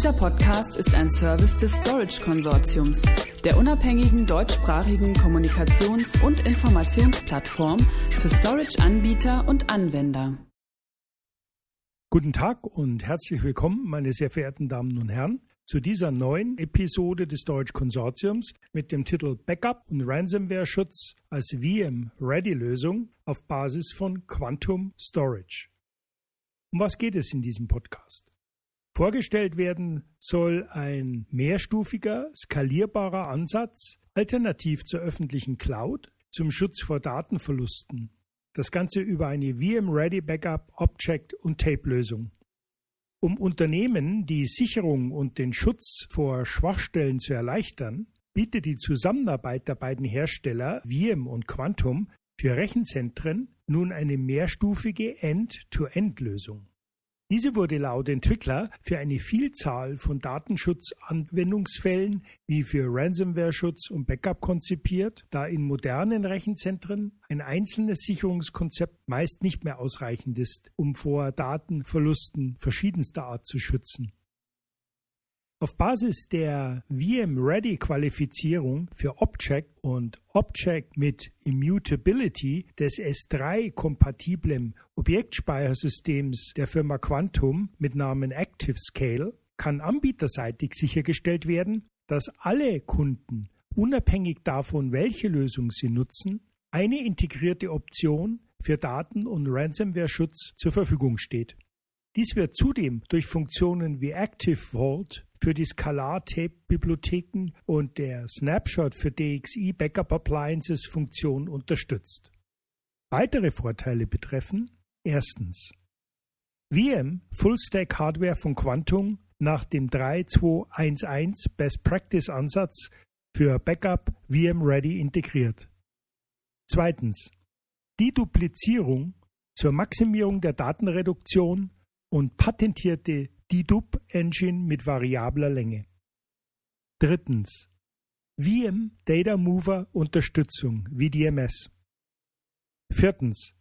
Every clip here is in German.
Dieser Podcast ist ein Service des Storage Konsortiums, der unabhängigen deutschsprachigen Kommunikations- und Informationsplattform für Storage-Anbieter und Anwender. Guten Tag und herzlich willkommen, meine sehr verehrten Damen und Herren, zu dieser neuen Episode des Storage Konsortiums mit dem Titel Backup und Ransomware-Schutz als VM-Ready-Lösung auf Basis von Quantum Storage. Um was geht es in diesem Podcast? Vorgestellt werden soll ein mehrstufiger, skalierbarer Ansatz alternativ zur öffentlichen Cloud zum Schutz vor Datenverlusten. Das Ganze über eine VM-Ready Backup, Object und Tape-Lösung. Um Unternehmen die Sicherung und den Schutz vor Schwachstellen zu erleichtern, bietet die Zusammenarbeit der beiden Hersteller VM und Quantum für Rechenzentren nun eine mehrstufige End-to-End-Lösung. Diese wurde laut Entwickler für eine Vielzahl von Datenschutzanwendungsfällen wie für Ransomware-Schutz und Backup konzipiert, da in modernen Rechenzentren ein einzelnes Sicherungskonzept meist nicht mehr ausreichend ist, um vor Datenverlusten verschiedenster Art zu schützen. Auf Basis der VM-Ready-Qualifizierung für Object und Object mit Immutability des S3-kompatiblen Objektspeichersystems der Firma Quantum mit Namen ActiveScale kann anbieterseitig sichergestellt werden, dass alle Kunden, unabhängig davon, welche Lösung sie nutzen, eine integrierte Option für Daten- und Ransomware-Schutz zur Verfügung steht. Dies wird zudem durch Funktionen wie Active Vault für die Scalar-Tape-Bibliotheken und der Snapshot für DXI Backup Appliances Funktion unterstützt. Weitere Vorteile betreffen erstens VM Full-Stack Hardware von Quantum nach dem 3211 Best Practice Ansatz für Backup VM Ready integriert. Zweitens die Duplizierung zur Maximierung der Datenreduktion und patentierte Dedup-Engine mit variabler Länge. Drittens. VM Data Mover Unterstützung VDMS. Viertens.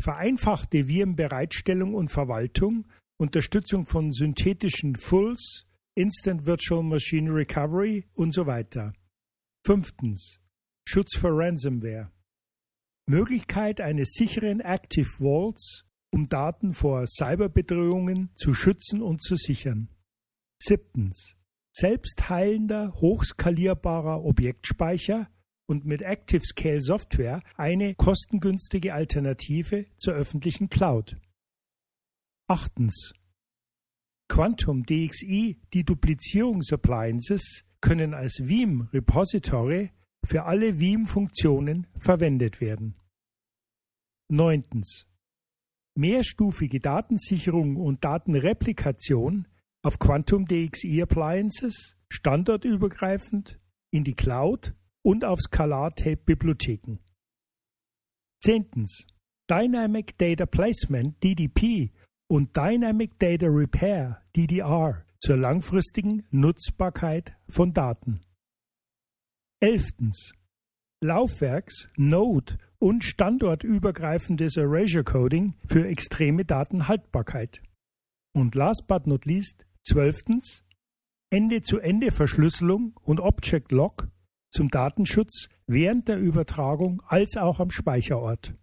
Vereinfachte VM-Bereitstellung und Verwaltung, Unterstützung von synthetischen Fulls, Instant Virtual Machine Recovery und so weiter. Fünftens. Schutz vor Ransomware. Möglichkeit eines sicheren Active Vaults um Daten vor Cyberbedrohungen zu schützen und zu sichern. Siebtens. Selbstheilender, hochskalierbarer Objektspeicher und mit ActiveScale Software eine kostengünstige Alternative zur öffentlichen Cloud. Achtens. Quantum DXI Deduplizierungsappliances können als Veeam Repository für alle Veeam-Funktionen verwendet werden. Neuntens mehrstufige Datensicherung und Datenreplikation auf Quantum DXI Appliances, standortübergreifend, in die Cloud und auf Scalar-Tape-Bibliotheken. Zehntens. Dynamic Data Placement DDP und Dynamic Data Repair DDR zur langfristigen Nutzbarkeit von Daten. Elftens. Laufwerks-, Node- und standortübergreifendes Erasure Coding für extreme Datenhaltbarkeit. Und last but not least, zwölftens, Ende-zu-Ende-Verschlüsselung und Object Lock zum Datenschutz während der Übertragung als auch am Speicherort.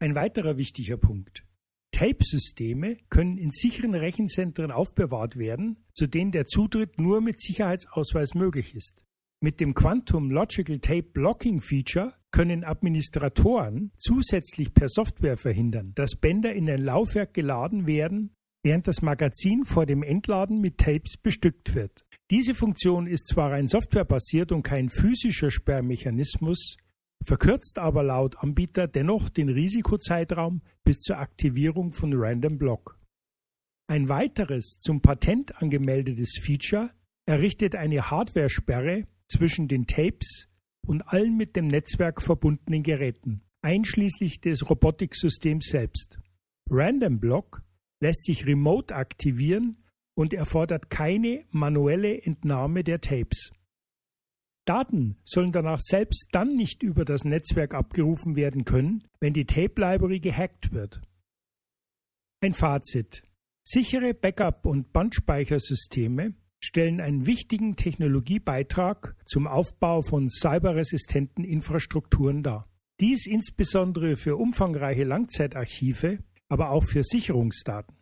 Ein weiterer wichtiger Punkt. Tape-Systeme können in sicheren Rechenzentren aufbewahrt werden, zu denen der Zutritt nur mit Sicherheitsausweis möglich ist. Mit dem Quantum Logical Tape Blocking Feature können Administratoren zusätzlich per Software verhindern, dass Bänder in ein Laufwerk geladen werden, während das Magazin vor dem Entladen mit Tapes bestückt wird. Diese Funktion ist zwar rein softwarebasiert und kein physischer Sperrmechanismus, verkürzt aber laut Anbieter dennoch den Risikozeitraum bis zur Aktivierung von Random Block. Ein weiteres zum Patent angemeldetes Feature errichtet eine Hardware-Sperre zwischen den Tapes und allen mit dem Netzwerk verbundenen Geräten, einschließlich des Robotiksystems selbst. Random Block lässt sich remote aktivieren und erfordert keine manuelle Entnahme der Tapes. Daten sollen danach selbst dann nicht über das Netzwerk abgerufen werden können, wenn die Tape Library gehackt wird. Ein Fazit. Sichere Backup- und Bandspeichersysteme stellen einen wichtigen Technologiebeitrag zum Aufbau von cyberresistenten Infrastrukturen dar. Dies insbesondere für umfangreiche Langzeitarchive, aber auch für Sicherungsdaten.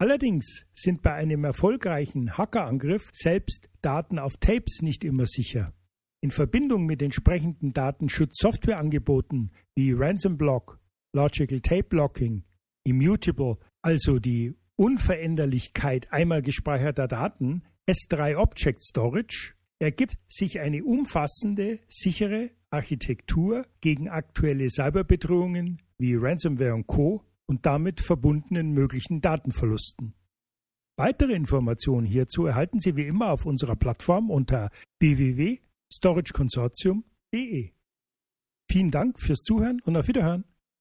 Allerdings sind bei einem erfolgreichen Hackerangriff selbst Daten auf Tapes nicht immer sicher. In Verbindung mit entsprechenden Datenschutzsoftwareangeboten wie Ransom Block, Logical Tape Blocking, Immutable, also die Unveränderlichkeit einmal gespeicherter Daten, S3 Object Storage, ergibt sich eine umfassende, sichere Architektur gegen aktuelle Cyberbedrohungen wie Ransomware und Co. und damit verbundenen möglichen Datenverlusten. Weitere Informationen hierzu erhalten Sie wie immer auf unserer Plattform unter www.storageconsortium.de. Vielen Dank fürs Zuhören und auf Wiederhören.